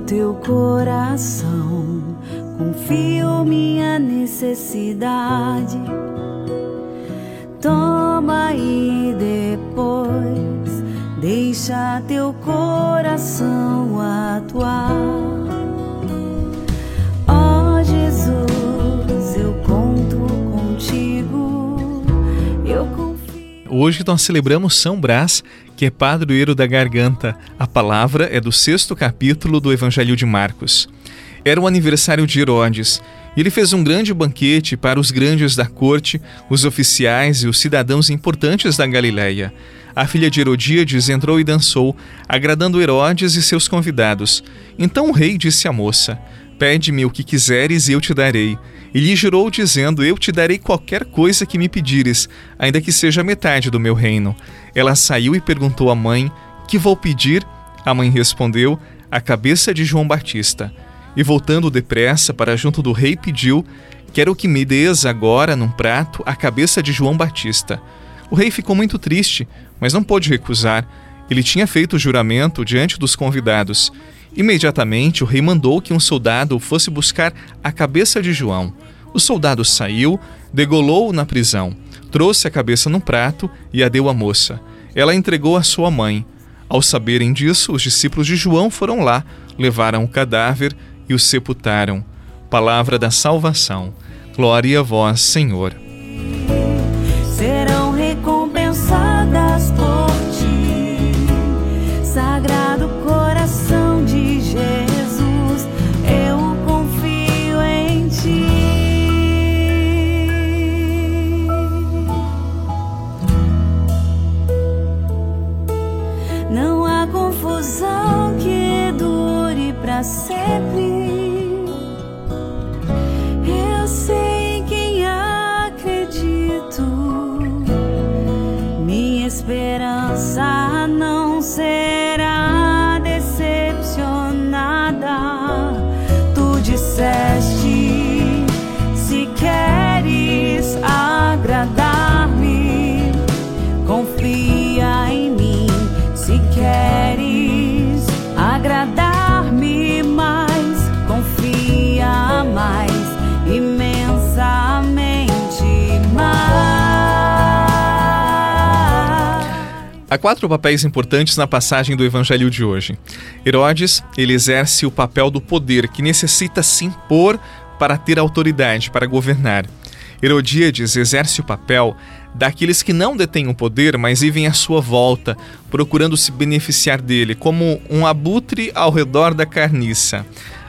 teu coração, confio minha necessidade. Toma e depois deixa teu coração atuar. Ó oh, Jesus, eu conto contigo, eu. Hoje nós celebramos São Brás que é padroeiro da garganta. A palavra é do sexto capítulo do Evangelho de Marcos. Era o aniversário de Herodes. E ele fez um grande banquete para os grandes da corte, os oficiais e os cidadãos importantes da Galiléia. A filha de Herodíades entrou e dançou, agradando Herodes e seus convidados. Então o rei disse à moça: Pede-me o que quiseres e eu te darei. E lhe jurou, dizendo: Eu te darei qualquer coisa que me pedires, ainda que seja metade do meu reino. Ela saiu e perguntou à mãe: Que vou pedir? A mãe respondeu: A cabeça de João Batista. E voltando depressa para junto do rei, pediu: Quero que me des agora, num prato, a cabeça de João Batista. O rei ficou muito triste, mas não pôde recusar. Ele tinha feito o juramento diante dos convidados. Imediatamente o rei mandou que um soldado fosse buscar a cabeça de João. O soldado saiu, degolou-o na prisão, trouxe a cabeça num prato e a deu à moça. Ela entregou à sua mãe. Ao saberem disso, os discípulos de João foram lá, levaram o cadáver e o sepultaram. Palavra da salvação. Glória a vós, Senhor. Há quatro papéis importantes na passagem do evangelho de hoje. Herodes, ele exerce o papel do poder que necessita se impor para ter autoridade, para governar. Herodíades exerce o papel daqueles que não detêm o poder, mas vivem à sua volta, procurando se beneficiar dele, como um abutre ao redor da carniça.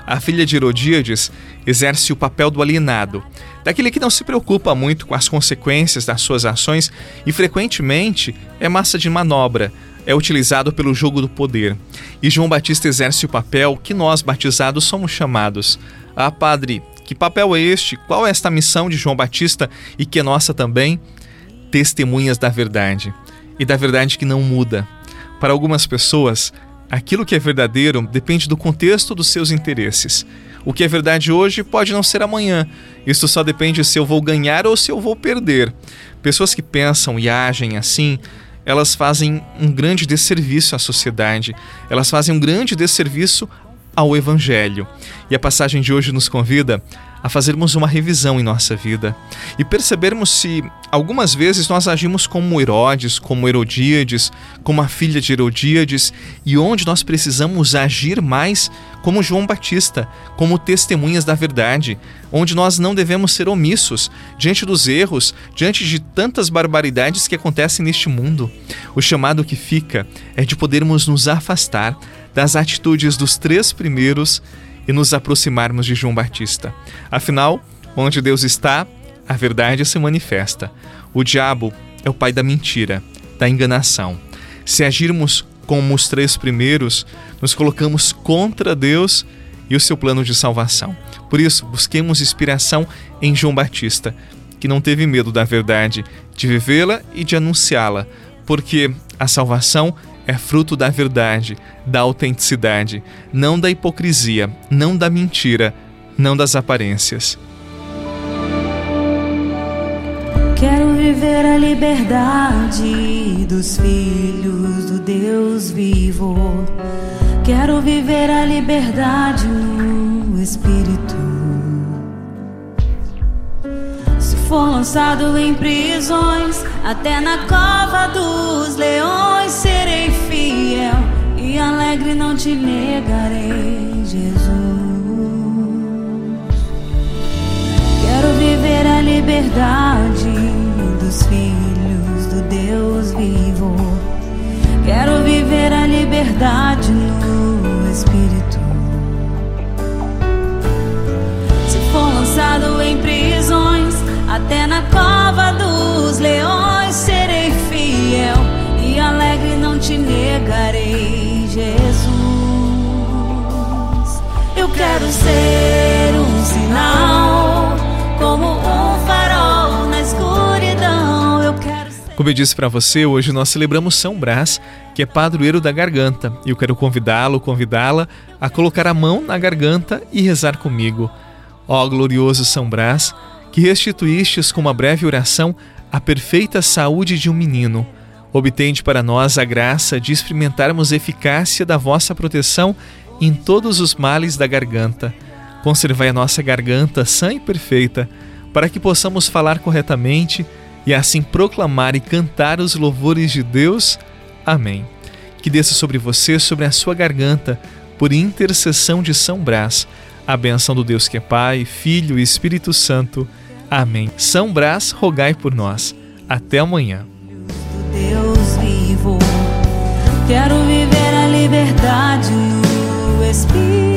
A filha de Herodíades exerce o papel do alienado, daquele que não se preocupa muito com as consequências das suas ações e frequentemente é massa de manobra, é utilizado pelo jogo do poder. E João Batista exerce o papel que nós batizados somos chamados. Ah, padre, que papel é este? Qual é esta missão de João Batista e que é nossa também? Testemunhas da verdade e da verdade que não muda. Para algumas pessoas, aquilo que é verdadeiro depende do contexto dos seus interesses. O que é verdade hoje pode não ser amanhã. Isso só depende se eu vou ganhar ou se eu vou perder. Pessoas que pensam e agem assim, elas fazem um grande desserviço à sociedade. Elas fazem um grande desserviço ao Evangelho. E a passagem de hoje nos convida a fazermos uma revisão em nossa vida e percebermos se algumas vezes nós agimos como Herodes, como Herodíades, como a filha de Herodíades e onde nós precisamos agir mais como João Batista, como testemunhas da verdade, onde nós não devemos ser omissos diante dos erros, diante de tantas barbaridades que acontecem neste mundo. O chamado que fica é de podermos nos afastar das atitudes dos três primeiros e nos aproximarmos de João Batista. Afinal, onde Deus está, a verdade se manifesta. O diabo é o pai da mentira, da enganação. Se agirmos como os três primeiros, nos colocamos contra Deus e o seu plano de salvação. Por isso, busquemos inspiração em João Batista, que não teve medo da verdade, de vivê-la e de anunciá-la, porque a salvação é fruto da verdade, da autenticidade, não da hipocrisia, não da mentira, não das aparências. Quero viver a liberdade dos filhos do Deus vivo. Quero viver a liberdade no Espírito. For lançado em prisões, até na cova dos leões serei fiel e alegre não te negarei, Jesus. Quero viver a liberdade dos filhos do Deus vivo. Quero viver a liberdade no Espírito. Cova dos leões serei fiel e alegre não te negarei, Jesus. Eu quero ser um sinal, como um farol na escuridão. Eu quero ser. Como eu disse para você, hoje nós celebramos São Brás, que é padroeiro da garganta. E eu quero convidá-lo, convidá-la a colocar a mão na garganta e rezar comigo. Ó glorioso São Brás, que restituístes com uma breve oração a perfeita saúde de um menino. Obtende para nós a graça de experimentarmos eficácia da vossa proteção em todos os males da garganta. Conservai a nossa garganta sã e perfeita, para que possamos falar corretamente e assim proclamar e cantar os louvores de Deus. Amém. Que desça sobre você, sobre a sua garganta, por intercessão de São Brás, a benção do Deus que é Pai, Filho e Espírito Santo. Amém. São Brás, rogai por nós. Até amanhã. Deus vivo. Quero viver a liberdade no Espírito.